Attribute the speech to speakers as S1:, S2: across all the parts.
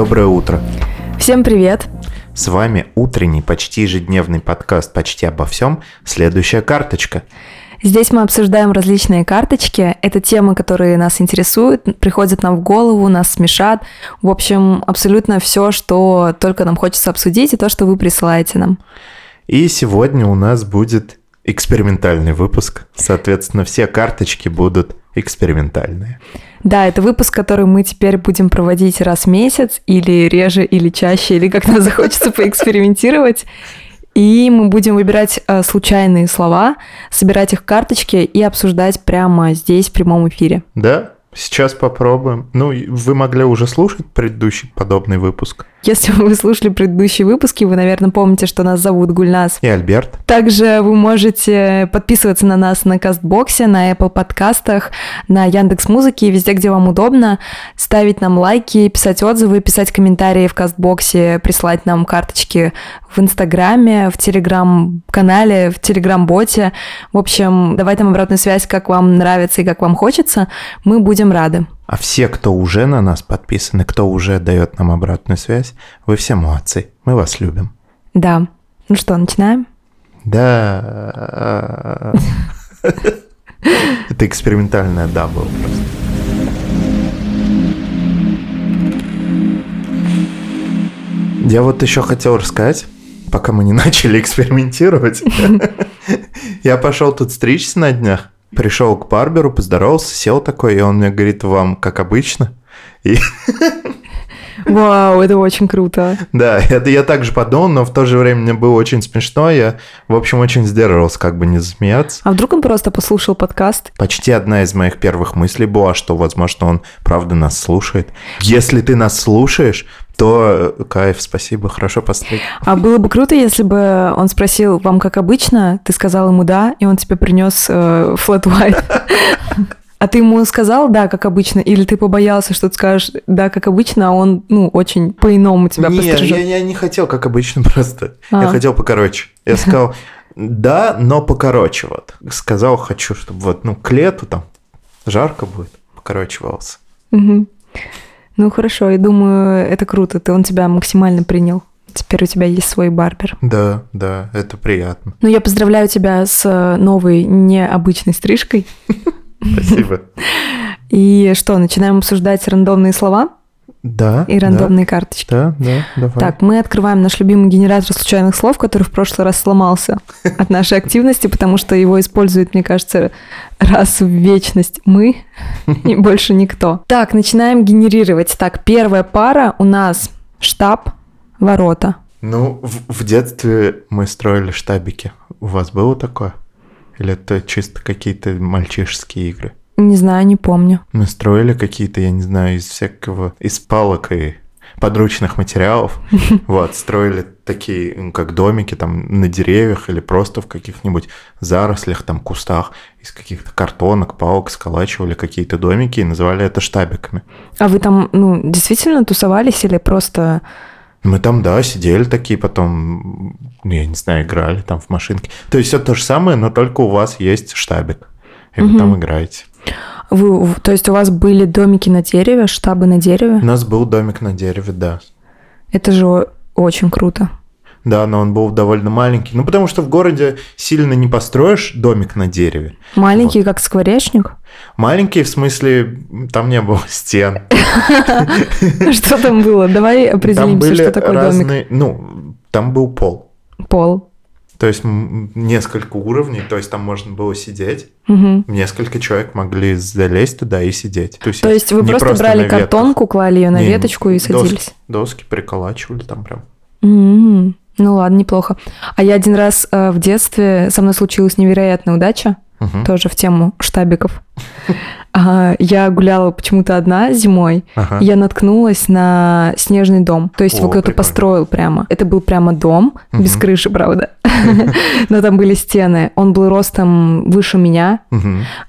S1: Доброе утро.
S2: Всем привет.
S1: С вами утренний, почти ежедневный подкаст «Почти обо всем. Следующая карточка».
S2: Здесь мы обсуждаем различные карточки. Это темы, которые нас интересуют, приходят нам в голову, нас смешат. В общем, абсолютно все, что только нам хочется обсудить, и то, что вы присылаете нам.
S1: И сегодня у нас будет экспериментальный выпуск. Соответственно, все карточки будут экспериментальные.
S2: Да, это выпуск, который мы теперь будем проводить раз в месяц, или реже, или чаще, или как нам захочется поэкспериментировать. И мы будем выбирать э, случайные слова, собирать их в карточки и обсуждать прямо здесь, в прямом эфире.
S1: Да, сейчас попробуем. Ну, вы могли уже слушать предыдущий подобный выпуск.
S2: Если вы слушали предыдущие выпуски, вы, наверное, помните, что нас зовут Гульнас.
S1: И Альберт.
S2: Также вы можете подписываться на нас на Кастбоксе, на Apple подкастах, на Яндекс Музыке везде, где вам удобно, ставить нам лайки, писать отзывы, писать комментарии в Кастбоксе, присылать нам карточки в Инстаграме, в Телеграм-канале, в Телеграм-боте. В общем, давать нам обратную связь, как вам нравится и как вам хочется. Мы будем рады.
S1: А все, кто уже на нас подписаны, кто уже дает нам обратную связь, вы все молодцы. Мы вас любим.
S2: Да. Ну что, начинаем?
S1: Да. Это экспериментальное «да» было просто. Я вот еще хотел рассказать, пока мы не начали экспериментировать. Я пошел тут стричься на днях. Пришел к барберу, поздоровался, сел такой, и он мне говорит, вам как обычно. И...
S2: Вау, это очень круто.
S1: Да, это я также подумал, но в то же время мне было очень смешно. Я, в общем, очень сдерживался, как бы не засмеяться.
S2: А вдруг он просто послушал подкаст?
S1: Почти одна из моих первых мыслей была, что, возможно, он правда нас слушает. Если ты нас слушаешь, то э, кайф, спасибо, хорошо посмотреть.
S2: А было бы круто, если бы он спросил, вам как обычно, ты сказал ему да, и он тебе принес э, flat white. А ты ему сказал «да, как обычно», или ты побоялся, что ты скажешь «да, как обычно», а он, ну, очень по-иному тебя
S1: Нет,
S2: пострижет?
S1: я, я не хотел как обычно просто. А. Я хотел покороче. Я сказал «да, но покороче вот». Сказал «хочу, чтобы вот, ну, к лету там жарко будет». Покороче волосы.
S2: Угу. Ну, хорошо, я думаю, это круто. Ты он тебя максимально принял. Теперь у тебя есть свой барбер.
S1: Да, да, это приятно.
S2: Ну, я поздравляю тебя с новой необычной стрижкой.
S1: Спасибо.
S2: И что, начинаем обсуждать рандомные слова?
S1: Да.
S2: И рандомные да, карточки.
S1: Да, да, давай.
S2: Так, мы открываем наш любимый генератор случайных слов, который в прошлый раз сломался от нашей активности, потому что его используют, мне кажется, раз в вечность мы и больше никто. Так, начинаем генерировать. Так, первая пара у нас штаб, ворота.
S1: Ну, в, в детстве мы строили штабики. У вас было такое? Или это чисто какие-то мальчишеские игры?
S2: Не знаю, не помню.
S1: Мы строили какие-то, я не знаю, из всякого, из палок и подручных материалов. Вот, строили такие, ну, как домики там на деревьях или просто в каких-нибудь зарослях, там, кустах. Из каких-то картонок, палок сколачивали какие-то домики и называли это штабиками.
S2: А вы там, ну, действительно тусовались или просто
S1: мы там, да, сидели такие, потом, ну, я не знаю, играли там в машинки. То есть все то же самое, но только у вас есть штабик, и угу. вы там играете.
S2: Вы, то есть у вас были домики на дереве, штабы на дереве?
S1: У нас был домик на дереве, да.
S2: Это же очень круто.
S1: Да, но он был довольно маленький. Ну, потому что в городе сильно не построишь домик на дереве.
S2: Маленький, вот. как скворечник?
S1: Маленький, в смысле, там не было стен.
S2: Что там было? Давай определимся, что такое домик.
S1: Ну, там был пол.
S2: Пол.
S1: То есть несколько уровней, то есть там можно было сидеть. Угу. Несколько человек могли залезть туда и сидеть.
S2: То есть, то есть вы просто, просто брали картонку, клали ее на не, веточку и садились?
S1: Доски, доски приколачивали там прям.
S2: Mm-hmm. Ну ладно, неплохо. А я один раз э, в детстве, со мной случилась невероятная удача, угу. тоже в тему штабиков. А, я гуляла почему-то одна зимой, ага. и я наткнулась на снежный дом. То есть его кто-то построил прямо. Это был прямо дом, угу. без крыши, правда. Но там были стены. Он был ростом выше меня.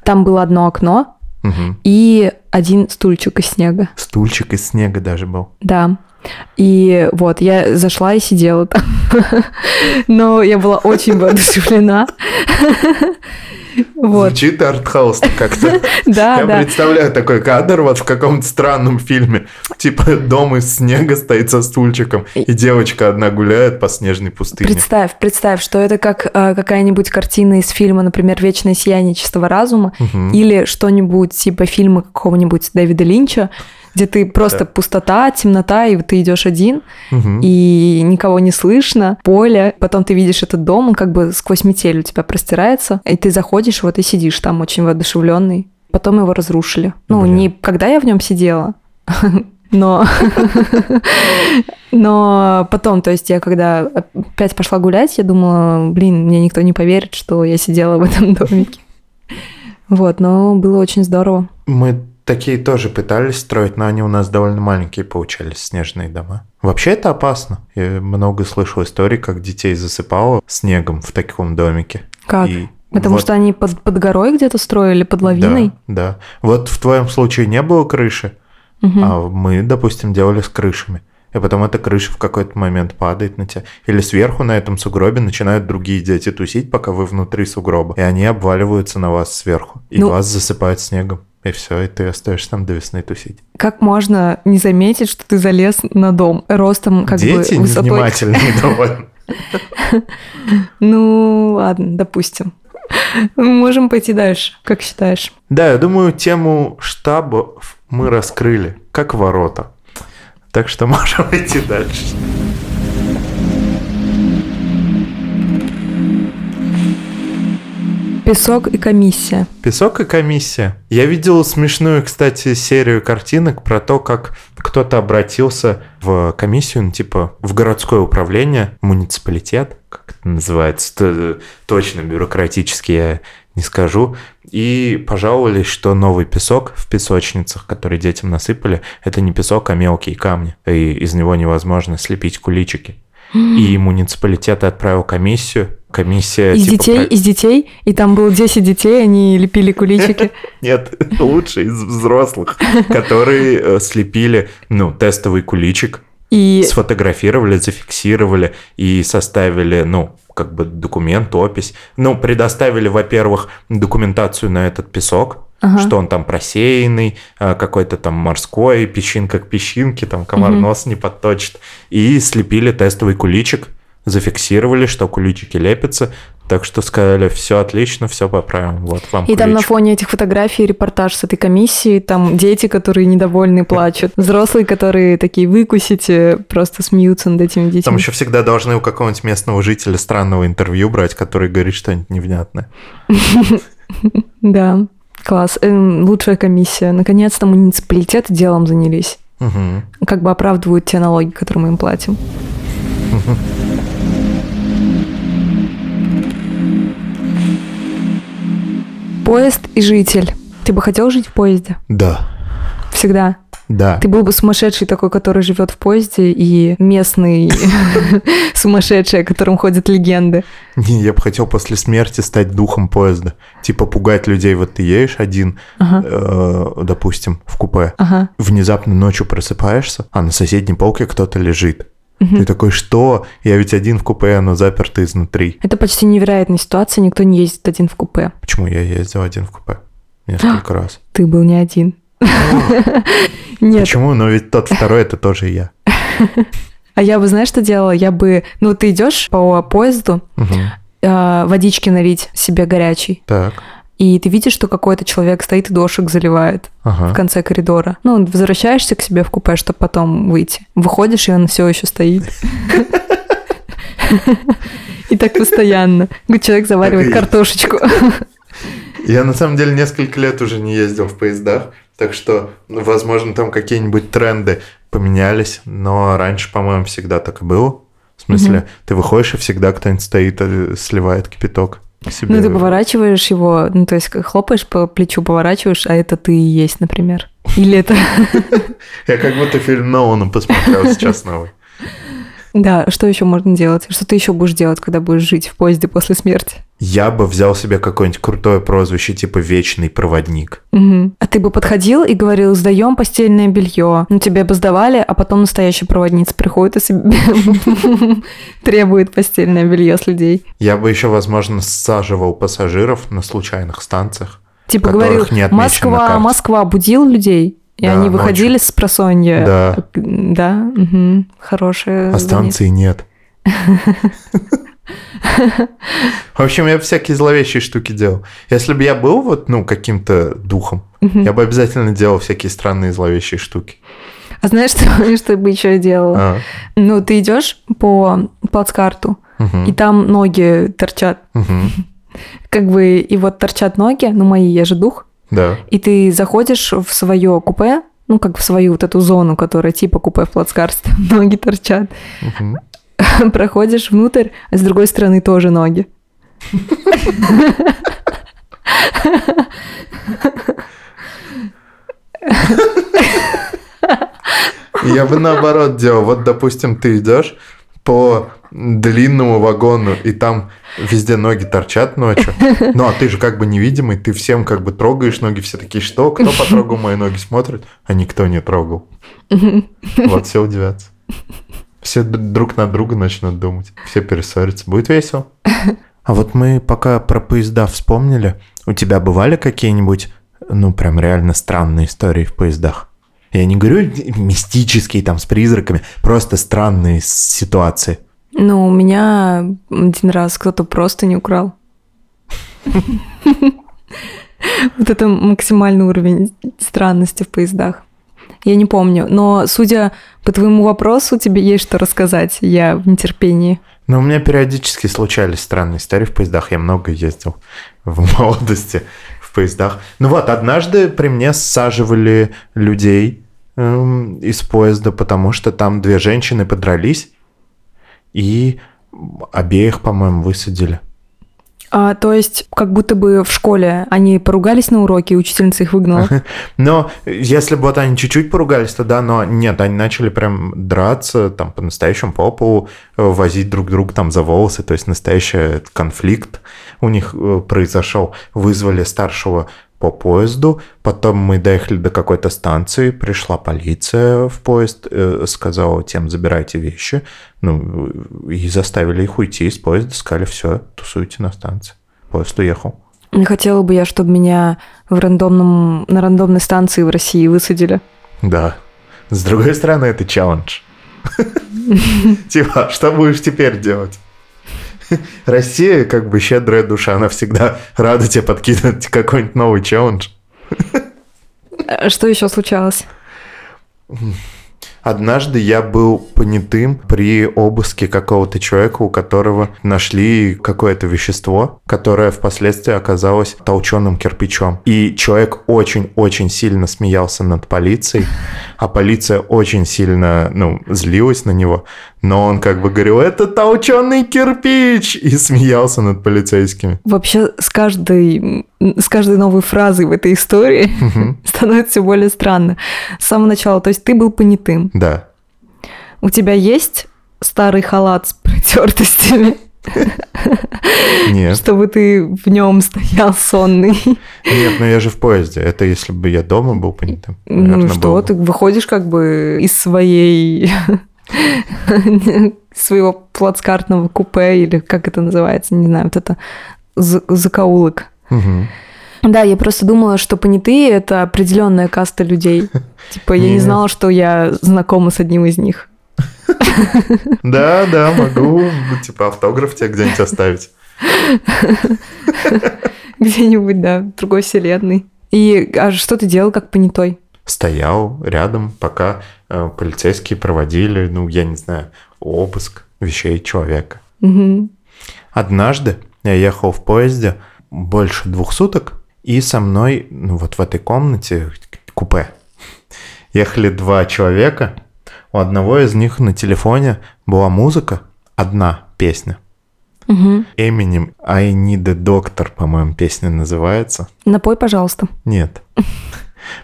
S2: Там было одно окно. И один стульчик из снега.
S1: Стульчик из снега даже был.
S2: Да. И вот, я зашла и сидела там. Но я была очень воодушевлена. Вот.
S1: Звучит артхаус как-то.
S2: Да,
S1: Я
S2: да.
S1: представляю такой кадр вот в каком-то странном фильме. Типа дом из снега стоит со стульчиком, и девочка одна гуляет по снежной пустыне.
S2: Представь, представь, что это как э, какая-нибудь картина из фильма, например, «Вечное сияние чистого разума» или что-нибудь типа фильма какого-нибудь Дэвида Линча, где ты просто
S1: Да.
S2: пустота, темнота, и ты идешь один,
S1: Мгм.
S2: и никого не слышно, поле. Потом ты видишь этот дом, он как бы сквозь метель у тебя простирается, и ты заходишь, вот и сидишь там очень воодушевленный. Потом его разрушили. Ну,
S1: Блин.
S2: не когда я в нем сидела, но... Но потом, то есть я когда опять пошла гулять, я думала, блин, мне никто не поверит, что я сидела в этом домике. Вот, но было очень здорово.
S1: Мы такие тоже пытались строить, но они у нас довольно маленькие получались, снежные дома. Вообще это опасно. Я много слышал историй, как детей засыпало снегом в таком домике.
S2: Как?
S1: И
S2: Потому
S1: вот-
S2: что они под, под горой где-то строили, под лавиной.
S1: Да, да. Вот в твоем случае не было крыши,
S2: Мгм.
S1: а мы, допустим, делали с крышами. И потом эта крыша в какой-то момент падает на тебя. Или сверху на этом сугробе начинают другие дети тусить, пока вы внутри сугроба. И они обваливаются на вас сверху. И
S2: Ну-
S1: вас засыпают снегом. И все, и ты остаешься там до весны тусить.
S2: Как можно не заметить, что ты залез на дом ростом как
S1: Дети
S2: бы высотой?
S1: невнимательные довольно.
S2: Ну, ладно, допустим. Мы можем пойти дальше, как считаешь?
S1: Да, я думаю, тему штабов мы раскрыли, как ворота. Так что можем идти дальше.
S2: Песок и комиссия.
S1: Песок и комиссия. Я видел смешную, кстати, серию картинок про то, как кто-то обратился в комиссию, ну, типа в городское управление, муниципалитет, как это называется, т- точно бюрократически я не скажу, и пожаловались, что новый песок в песочницах, который детям насыпали, это не песок, а мелкие камни, и из него невозможно слепить куличики. И муниципалитет отправил комиссию. Комиссия
S2: Из
S1: типа
S2: детей,
S1: про-
S2: из детей, и там было 10 детей, они лепили куличики.
S1: Нет, лучше из взрослых, которые э, слепили, ну, тестовый куличик,
S2: И
S1: сфотографировали, зафиксировали и составили, ну, как бы документ, опись. Ну, предоставили, во-первых, документацию на этот песок,
S2: Ага.
S1: что он там просеянный, а, какой-то там морской, песчинка к песчинке, там комар
S2: Мгм.
S1: нос не подточит. И слепили тестовый куличик, зафиксировали, что куличики лепятся, так что сказали, все отлично, все поправим, вот вам
S2: И там на
S1: куличик».
S2: фоне этих фотографий репортаж с этой комиссии, там дети, которые недовольны, плачут, взрослые, которые такие выкусите, просто смеются над этими детьми.
S1: Там еще всегда должны у какого-нибудь местного жителя странного интервью брать, который говорит что-нибудь невнятное.
S2: Да, класс. Эм, лучшая комиссия. Наконец-то муниципалитеты делом занялись. Как бы оправдывают те налоги, которые мы им платим. Поезд и житель. Ты бы хотел жить в поезде?
S1: Да,
S2: Всегда.
S1: да.
S2: Ты был бы сумасшедший такой, который живет в поезде, и местный сумасшедший, о котором ходят легенды.
S1: Не, я бы хотел после смерти стать духом поезда. Типа пугать людей. Вот ты едешь один,
S2: Ага.
S1: э, допустим, в купе.
S2: Ага.
S1: Внезапно ночью просыпаешься, а на соседней полке кто-то лежит.
S2: Мгм.
S1: Ты такой, что? Я ведь один в купе, оно заперто изнутри.
S2: Это почти невероятная ситуация, никто не ездит один в купе.
S1: Почему я ездил один в купе? Несколько раз.
S2: Ты был не один. Нет,
S1: Почему? Но ведь тот второй это тоже я.
S2: а я бы, знаешь, что делала? Я бы, ну, ты идешь по поезду, э, водички налить себе горячей,
S1: Так.
S2: И ты видишь, что какой-то человек стоит и дошек заливает в
S1: Ага.
S2: конце коридора. Ну, возвращаешься к себе в купе, чтобы потом выйти. Выходишь, и он все еще стоит. И так постоянно. Человек заваривает картошечку.
S1: Я на самом деле несколько лет уже не ездил в поездах, так что, возможно, там какие-нибудь тренды поменялись, но раньше, по-моему, всегда так и было. В смысле, ты выходишь, и всегда кто-нибудь стоит, э, сливает кипяток. Себе.
S2: Ну, ты поворачиваешь его, ну, то есть хлопаешь по плечу, поворачиваешь, а это ты и есть, например. Или это...
S1: Я как будто фильм Нолана посмотрел сейчас новый.
S2: Да, что еще можно делать? Что ты еще будешь делать, когда будешь жить в поезде после смерти?
S1: Я бы взял себе какое-нибудь крутое прозвище, типа «Вечный проводник».
S2: Мгм. А ты бы подходил и говорил, сдаем постельное белье. Ну, тебе бы сдавали, а потом настоящая проводница приходит и себе требует постельное белье с людей.
S1: Я бы еще, возможно, саживал пассажиров на случайных станциях.
S2: Типа говорил,
S1: не
S2: Москва. Москва будил людей, и
S1: Да,
S2: они выходили
S1: ночью.
S2: с просонья.
S1: Да.
S2: Да, мгм. хорошее.
S1: А станции нет. В общем, я всякие зловещие штуки делал. Если бы я был вот, ну, каким-то духом, я бы обязательно делал всякие странные зловещие штуки.
S2: А знаешь, что, что бы еще делала?
S1: А,
S2: Ну, ты идешь по плацкарту,
S1: мгм,
S2: и там ноги торчат.
S1: мгм,
S2: Как бы, и вот торчат ноги, ну, мои, я же дух.
S1: Да.
S2: И ты заходишь в свое купе, ну, как в свою вот эту зону, которая типа купе в плацкарте, ноги торчат.
S1: мгм.
S2: Проходишь внутрь, а с другой стороны тоже ноги.
S1: Я бы наоборот делал. Вот, допустим, ты идешь по длинному вагону, и там везде ноги торчат ночью. Ну, а ты же как бы невидимый, ты всем как бы трогаешь ноги, все такие, что? Кто потрогал мои ноги? Смотрят, а никто не трогал. Вот, все удивятся. Все друг на друга начнут думать. Все перессорятся. Будет весело. А вот мы пока про поезда вспомнили, у тебя бывали какие-нибудь, ну, прям реально странные истории в поездах? Я не говорю мистические там с призраками, просто странные ситуации.
S2: Ну, у меня один раз кто-то просто не украл. Вот это максимальный уровень странности в поездах. Я не помню, но судя по твоему вопросу, тебе есть что рассказать. Я в нетерпении.
S1: Но у меня периодически случались странные истории в поездах. Я много ездил в молодости поездах. Ну вот, однажды при мне саживали людей эм, из поезда, потому что там две женщины подрались и обеих, по-моему, высадили.
S2: А, то есть, как будто бы в школе они поругались на уроке, и учительница их выгнала.
S1: Но если бы вот они чуть-чуть поругались, то да, но нет, они начали прям драться, там, по-настоящему по полу, э, возить друг друга там за волосы, то есть настоящий конфликт у них э, произошел. Вызвали старшего по поезду, потом мы доехали до какой-то станции, пришла полиция в поезд, э, сказала тем, забирайте вещи, ну, и заставили их уйти из поезда, сказали, все, тусуйте на станции. Поезд уехал.
S2: Не хотела бы я, чтобы меня в рандомном, на рандомной станции в России высадили.
S1: Да. С другой стороны, это челлендж. Типа, что будешь теперь делать? Россия, как бы щедрая душа, она всегда рада тебе подкинуть какой-нибудь новый челлендж.
S2: А Что еще случалось?
S1: Однажды я был понятым при обыске какого-то человека, у которого нашли какое-то вещество, которое впоследствии оказалось толченым кирпичом. И человек очень-очень сильно смеялся над полицией, а полиция очень сильно, ну, злилась на него. Но он как бы говорил, это толченый кирпич! И смеялся над полицейскими.
S2: Вообще с каждой, с каждой новой фразой в этой истории становится все более странно. С самого начала, то есть ты был понятым.
S1: Да.
S2: У тебя есть старый халат с протертостями,
S1: Нет.
S2: чтобы ты в нем стоял сонный?
S1: Нет, но я же в поезде. Это если бы я дома был понятым.
S2: Ну что, ты выходишь как бы из своей своего плацкартного купе или как это называется, не знаю, вот это за- закоулок. Да, я просто думала, что понятые — это определенная каста людей. Типа, я не знала, что я знакома с одним из них.
S1: Да, да, могу, ну, типа, автограф тебе где-нибудь оставить.
S2: Где-нибудь, да, в другой вселенной. И а что ты делал как понятой?
S1: Стоял рядом, пока э, полицейские проводили, ну, я не знаю, обыск вещей человека.
S2: Мгм.
S1: Однажды я ехал в поезде больше двух суток, и со мной, ну, вот в этой комнате, купе, ехали два человека. У одного из них на телефоне была музыка, одна песня.
S2: Мгм.
S1: Эминем I Need a Doctor, по-моему, песня называется.
S2: Напой, пожалуйста.
S1: Нет.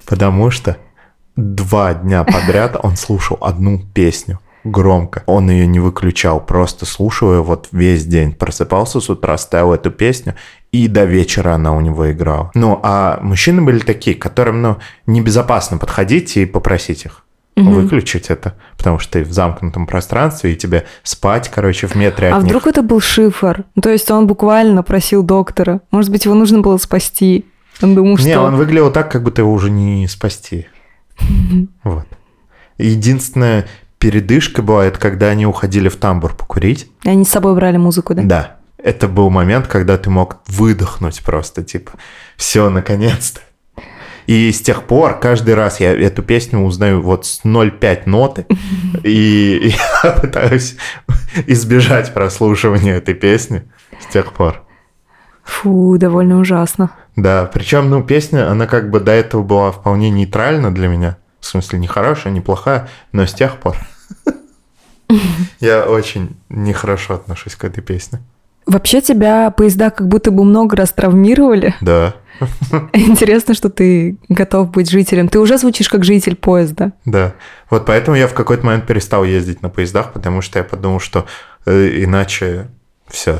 S1: Потому что два дня подряд он слушал одну песню. громко. Он ее не выключал, просто слушал ее вот весь день. Просыпался с утра, ставил эту песню, и до вечера она у него играла. Ну, а мужчины были такие, которым, ну, небезопасно подходить и попросить их угу. выключить это, потому что ты в замкнутом пространстве, и тебе спать, короче, в метре от
S2: А
S1: них.
S2: вдруг это был шифр? То есть он буквально просил доктора. Может быть, его нужно было спасти. Он думал, что...
S1: Не, он выглядел так, как будто его уже не спасти. Вот. Единственная передышка была, это когда они уходили в тамбур покурить.
S2: И они с собой брали музыку, да?
S1: Да. Это был момент, когда ты мог выдохнуть просто, типа, все, наконец-то. И с тех пор каждый раз я эту песню узнаю вот с 0,5 ноты, и я пытаюсь избежать прослушивания этой песни с тех пор.
S2: Фу, довольно ужасно.
S1: Да, причем, ну, песня, она как бы до этого была вполне нейтральна для меня. В смысле, не хорошая, не плохая, но с тех пор я очень нехорошо отношусь к этой песне.
S2: Вообще тебя поезда как будто бы много раз травмировали.
S1: Да.
S2: Интересно, что ты готов быть жителем. Ты уже звучишь как житель поезда.
S1: Да. Вот поэтому я в какой-то момент перестал ездить на поездах, потому что я подумал, что э, иначе все.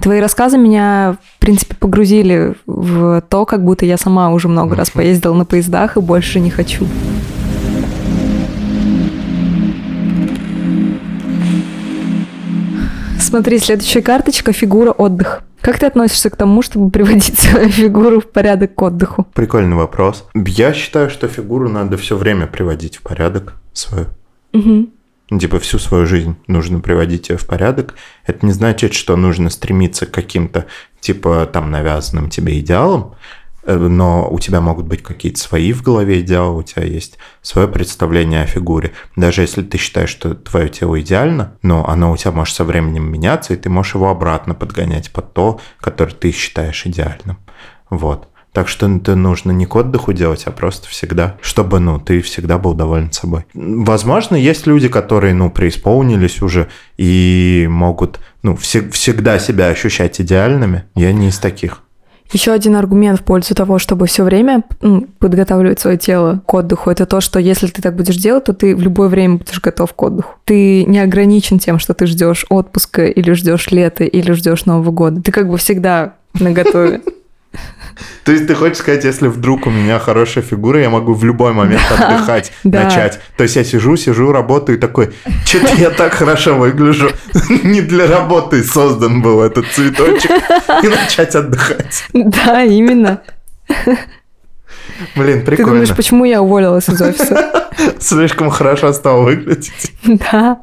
S2: Твои рассказы меня, принципе, погрузили в то, как будто я сама уже много раз поездила на поездах и больше не хочу. Смотри, следующая карточка – фигура отдых. Как ты относишься к тому, чтобы приводить свою фигуру в порядок к отдыху?
S1: Прикольный вопрос. Я считаю, что фигуру надо все время приводить в порядок свою.
S2: Угу.
S1: Типа всю свою жизнь нужно приводить ее в порядок. Это не значит, что нужно стремиться к каким-то, типа, там, навязанным тебе идеалам, Э, но у тебя могут быть какие-то свои в голове идеалы, у тебя есть свое представление о фигуре. Даже если ты считаешь, что твое тело идеально, но оно у тебя может со временем меняться, и ты можешь его обратно подгонять под то, которое ты считаешь идеальным. Вот. Так что это нужно не к отдыху делать, а просто всегда, чтобы, ну, ты всегда был доволен собой. Возможно, есть люди, которые, ну, преисполнились уже и могут, ну, вс- всегда себя ощущать идеальными. Я не из таких.
S2: Еще один аргумент в пользу того, чтобы все время подготавливать свое тело к отдыху, это то, что если ты так будешь делать, то ты в любое время будешь готов к отдыху. Ты не ограничен тем, что ты ждешь отпуска или ждешь лета или ждешь Нового года. Ты как бы всегда на готове.
S1: То есть ты хочешь сказать, если вдруг у меня хорошая фигура, я могу в любой момент отдыхать, начать. То есть я сижу, сижу, работаю и такой, что-то я так хорошо выгляжу. Не для работы создан был этот цветочек. И начать отдыхать.
S2: Да, именно.
S1: Блин, прикольно.
S2: Ты думаешь, почему я уволилась из офиса?
S1: Слишком хорошо стал выглядеть.
S2: Да.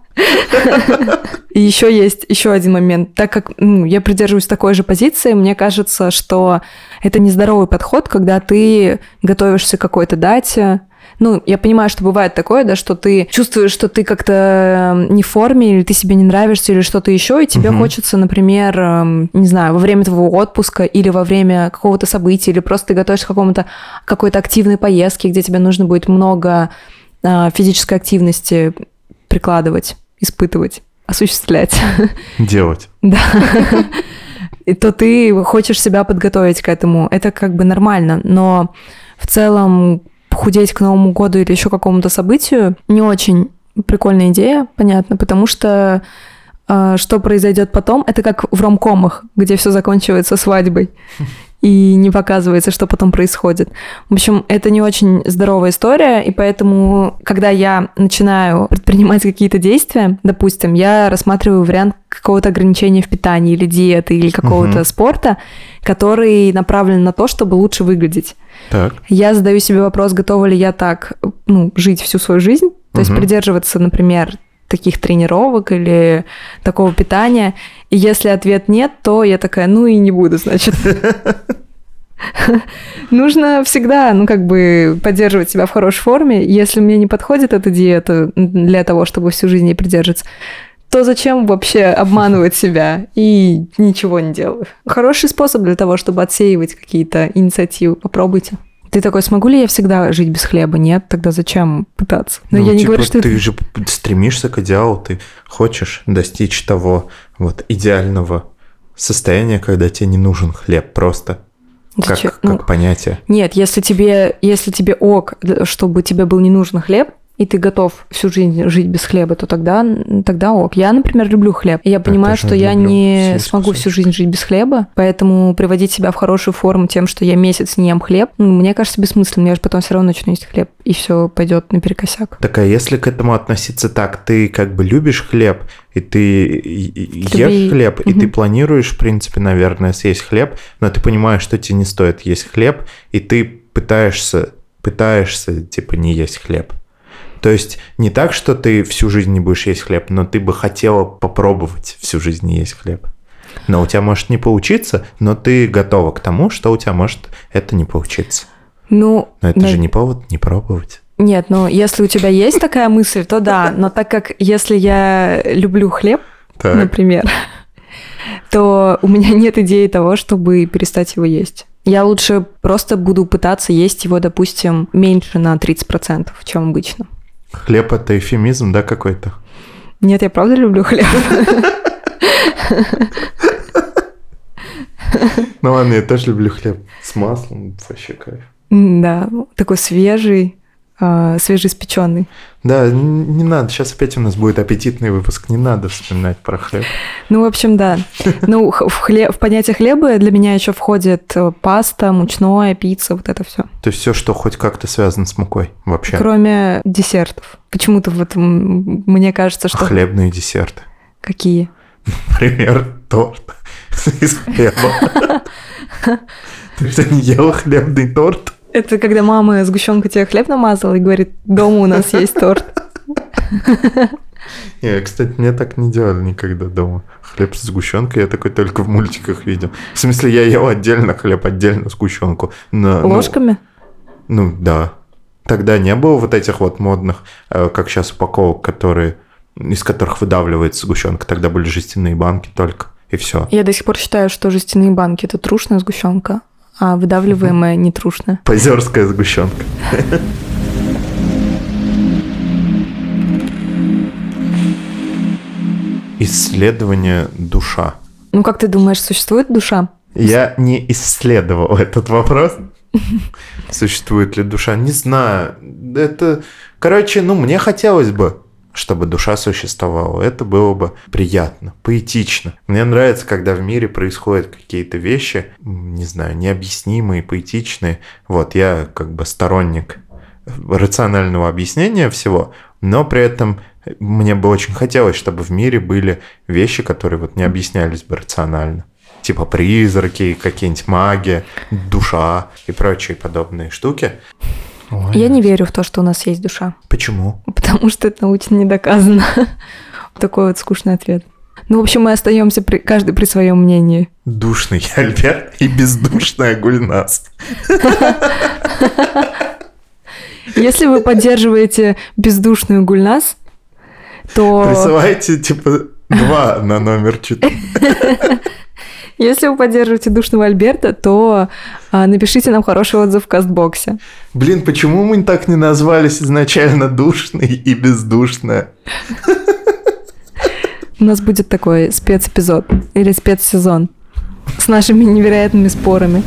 S2: И еще есть еще один момент. Так как ну, я придерживаюсь такой же позиции, мне кажется, что это нездоровый подход, когда ты готовишься к какой-то дате, ну, я понимаю, что бывает такое, да, что ты чувствуешь, что ты как-то не в форме, или ты себе не нравишься, или что-то еще, и тебе угу. хочется, например, эм, не знаю, во время твоего отпуска или во время какого-то события, или просто ты готовишься к какому-то какой-то активной поездке, где тебе нужно будет много э, физической активности прикладывать, испытывать, осуществлять.
S1: Делать.
S2: Да. И то ты хочешь себя подготовить к этому. Это как бы нормально, но в целом похудеть к Новому году или еще какому-то событию не очень прикольная идея, понятно, потому что э, что произойдет потом, это как в ромкомах, где все заканчивается свадьбой и не показывается, что потом происходит. В общем, это не очень здоровая история, и поэтому, когда я начинаю предпринимать какие-то действия, допустим, я рассматриваю вариант какого-то ограничения в питании или диеты или какого-то угу. спорта, который направлен на то, чтобы лучше выглядеть.
S1: Так.
S2: Я задаю себе вопрос, готова ли я так ну, жить всю свою жизнь, то угу. есть придерживаться, например, таких тренировок или такого питания. И если ответ нет, то я такая, ну и не буду, значит. Нужно всегда, ну, как бы поддерживать себя в хорошей форме. Если мне не подходит эта диета для того, чтобы всю жизнь ей придерживаться, то зачем вообще обманывать себя и ничего не делаю? Хороший способ для того, чтобы отсеивать какие-то инициативы. Попробуйте. Ты такой, смогу ли я всегда жить без хлеба? Нет, тогда зачем пытаться?
S1: Но ну, я типа, не говорю, что ты это... же стремишься к идеалу, ты хочешь достичь того вот идеального состояния, когда тебе не нужен хлеб просто. Как, ну, как понятие.
S2: Нет, если тебе, если тебе ок, чтобы тебе был не нужен хлеб, и ты готов всю жизнь жить без хлеба, то тогда, тогда ок. Я, например, люблю хлеб. И я понимаю, что я не смогу кусочек. всю жизнь жить без хлеба, поэтому приводить себя в хорошую форму тем, что я месяц не ем хлеб, ну, мне кажется бессмысленным. Я же потом все равно начну есть хлеб, и все пойдет наперекосяк.
S1: Так, а если к этому относиться так, ты как бы любишь хлеб, и ты ешь хлеб, и ты планируешь, в принципе, наверное, съесть хлеб, но ты понимаешь, что тебе не стоит есть хлеб, и ты пытаешься, пытаешься, типа, не есть хлеб. То есть не так, что ты всю жизнь не будешь есть хлеб, но ты бы хотела попробовать всю жизнь не есть хлеб. Но у тебя может не получиться, но ты готова к тому, что у тебя может это не получиться.
S2: Ну,
S1: но это на... же не повод не пробовать.
S2: Нет, ну если у тебя есть такая мысль, то да. Но так как если я люблю хлеб, так. например, то у меня нет идеи того, чтобы перестать его есть. Я лучше просто буду пытаться есть его, допустим, меньше на 30%, чем обычно.
S1: Хлеб это эфемизм, да, какой-то?
S2: Нет, я правда люблю хлеб.
S1: Ну ладно, я тоже люблю хлеб с маслом, вообще кайф.
S2: Да, такой свежий, э, свежеиспеченный.
S1: Да, не надо. Сейчас опять у нас будет аппетитный выпуск. Не надо вспоминать про хлеб.
S2: Ну, в общем, да. Ну, в, хлеб, в понятие хлеба для меня еще входит э, паста, мучное, пицца, вот это все.
S1: То есть все, что хоть как-то связано с мукой вообще.
S2: Кроме десертов. Почему-то вот мне кажется, что...
S1: хлебные десерты.
S2: Какие?
S1: Например, торт из хлеба. Ты что, не ела хлебный торт?
S2: Это когда мама сгущенку тебе хлеб намазала и говорит, дома у нас есть торт.
S1: Не, кстати, мне так не делали никогда дома. Хлеб с сгущенкой я такой только в мультиках видел. В смысле, я ел отдельно хлеб, отдельно сгущенку. Но,
S2: ну, Ложками?
S1: Ну, ну, да. Тогда не было вот этих вот модных, э, как сейчас упаковок, которые из которых выдавливается сгущенка. Тогда были жестяные банки только, и все.
S2: Я до сих пор считаю, что жестяные банки это трушная сгущенка, а выдавливаемая не трушная.
S1: Позерская сгущенка. Исследование душа.
S2: Ну, как ты думаешь, существует душа?
S1: Я не исследовал этот вопрос. Существует ли душа? Не знаю. Это, короче, ну, мне хотелось бы чтобы душа существовала. Это было бы приятно, поэтично. Мне нравится, когда в мире происходят какие-то вещи, не знаю, необъяснимые, поэтичные. Вот, я как бы сторонник рационального объяснения всего, но при этом мне бы очень хотелось, чтобы в мире были вещи, которые вот не объяснялись бы рационально. Типа призраки, какие-нибудь магия, душа и прочие подобные штуки.
S2: Ой. Я не верю в то, что у нас есть душа.
S1: Почему?
S2: Потому что это научно не доказано. Такой вот скучный ответ. Ну, в общем, мы остаемся при, каждый при своем мнении.
S1: Душный Альберт и бездушная Гульнас.
S2: Если вы поддерживаете бездушную Гульнас, то...
S1: Присылайте, типа, два на номер 4.
S2: Если вы поддерживаете душного Альберта, то а, напишите нам хороший отзыв в кастбоксе.
S1: Блин, почему мы так не назвались изначально душный и бездушная?
S2: У нас будет такой спецэпизод или спецсезон с нашими невероятными спорами.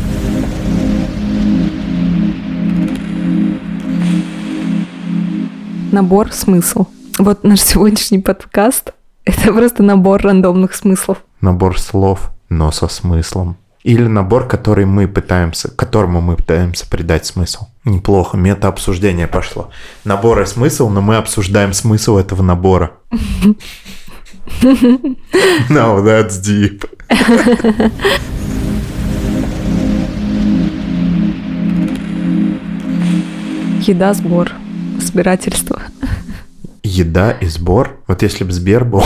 S2: Набор смысл. Вот наш сегодняшний подкаст – это просто набор рандомных смыслов.
S1: Набор слов но со смыслом. Или набор, который мы пытаемся, которому мы пытаемся придать смысл. Неплохо, мета-обсуждение пошло. Набор и смысл, но мы обсуждаем смысл этого набора. Now that's deep.
S2: Еда, сбор, собирательство.
S1: Еда и сбор? Вот если бы Сбер был.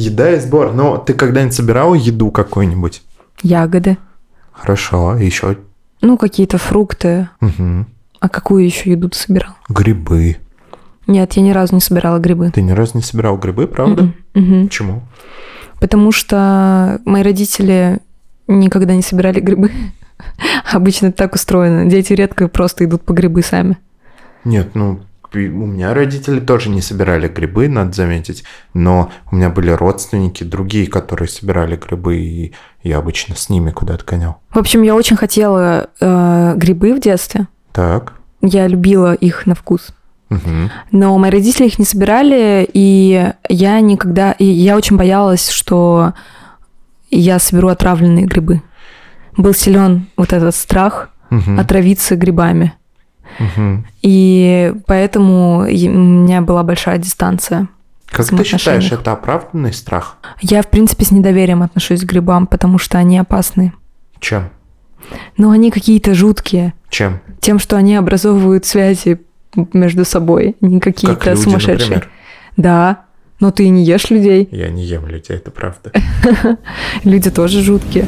S1: Еда и сбор. Но ты когда-нибудь собирал еду какую-нибудь?
S2: Ягоды.
S1: Хорошо. А еще?
S2: Ну, какие-то фрукты.
S1: Угу.
S2: А какую еще еду ты собирал?
S1: Грибы.
S2: Нет, я ни разу не собирала грибы.
S1: Ты ни разу не собирал грибы, правда?
S2: Угу.
S1: Почему?
S2: Потому что мои родители никогда не собирали грибы. Обычно это так устроено. Дети редко просто идут по грибы сами.
S1: Нет, ну у меня родители тоже не собирали грибы, надо заметить, но у меня были родственники другие, которые собирали грибы, и я обычно с ними куда-то гонял.
S2: В общем, я очень хотела э, грибы в детстве.
S1: Так.
S2: Я любила их на вкус.
S1: Мгм.
S2: Но мои родители их не собирали, и я никогда... И я очень боялась, что я соберу отравленные грибы. Был силен вот этот страх
S1: Мгм.
S2: отравиться грибами.
S1: Мгм.
S2: И поэтому у меня была большая дистанция.
S1: Как ты считаешь, это оправданный страх?
S2: Я, в принципе, с недоверием отношусь к грибам, потому что они опасны.
S1: Чем?
S2: Но они какие-то жуткие.
S1: Чем?
S2: Тем, что они образовывают связи между собой, не какие-то сумасшедшие.
S1: например.
S2: Да, но ты не ешь людей.
S1: Я не ем людей, это правда.
S2: Люди тоже жуткие.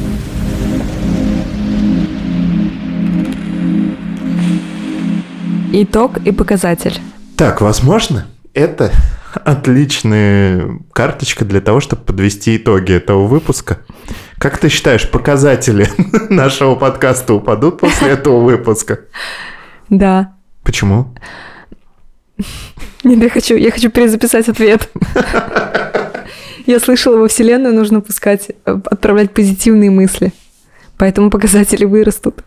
S2: Итог и показатель.
S1: Так, возможно, это отличная карточка для того, чтобы подвести итоги этого выпуска. Как ты считаешь, показатели нашего подкаста упадут после этого выпуска?
S2: Да.
S1: Почему?
S2: Нет, я хочу, я хочу перезаписать ответ. Я слышала, во Вселенную нужно пускать, отправлять позитивные мысли. Поэтому показатели вырастут.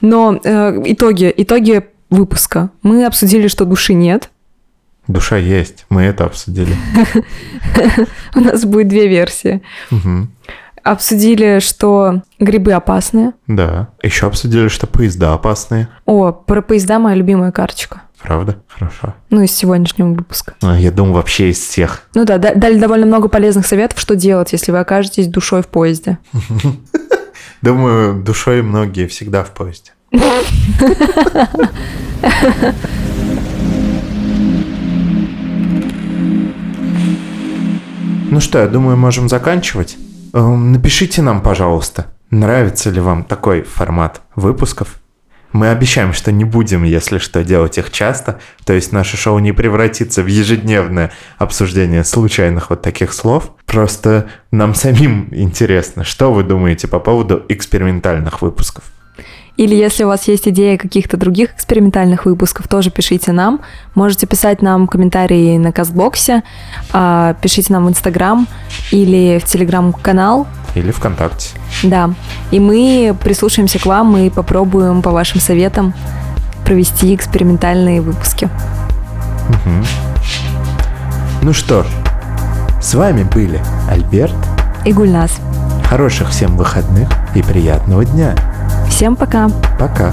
S2: Но э, итоги, итоги выпуска. Мы обсудили, что души нет.
S1: Душа есть, мы это обсудили.
S2: У нас будет две версии. Обсудили, что грибы опасные.
S1: Да. Еще обсудили, что поезда опасные.
S2: О, про поезда моя любимая карточка.
S1: Правда? Хорошо.
S2: Ну, из сегодняшнего выпуска.
S1: А, Я думаю, вообще из всех.
S2: Ну да- дали довольно много полезных советов, что делать, если вы окажетесь душой в поезде.
S1: Думаю, душой многие всегда в поезде. Ну что, я думаю, можем заканчивать. Эм, Напишите нам, пожалуйста, нравится ли вам такой формат выпусков. Мы обещаем, что не будем, если что, делать их часто. То есть наше шоу не превратится в ежедневное обсуждение случайных вот таких слов. Просто нам самим интересно, что вы думаете по поводу экспериментальных выпусков.
S2: Или если у вас есть идеи каких-то других экспериментальных выпусков, тоже пишите нам. Можете писать нам комментарии на Кастбоксе, а, пишите нам в Инстаграм или в Телеграм-канал.
S1: Или ВКонтакте.
S2: Да. И мы прислушаемся к вам и попробуем по вашим советам провести экспериментальные выпуски.
S1: Мгм. Ну что ж, с вами были Альберт.
S2: И Гульнас.
S1: Хороших всем выходных и приятного дня.
S2: Всем пока!
S1: Пока.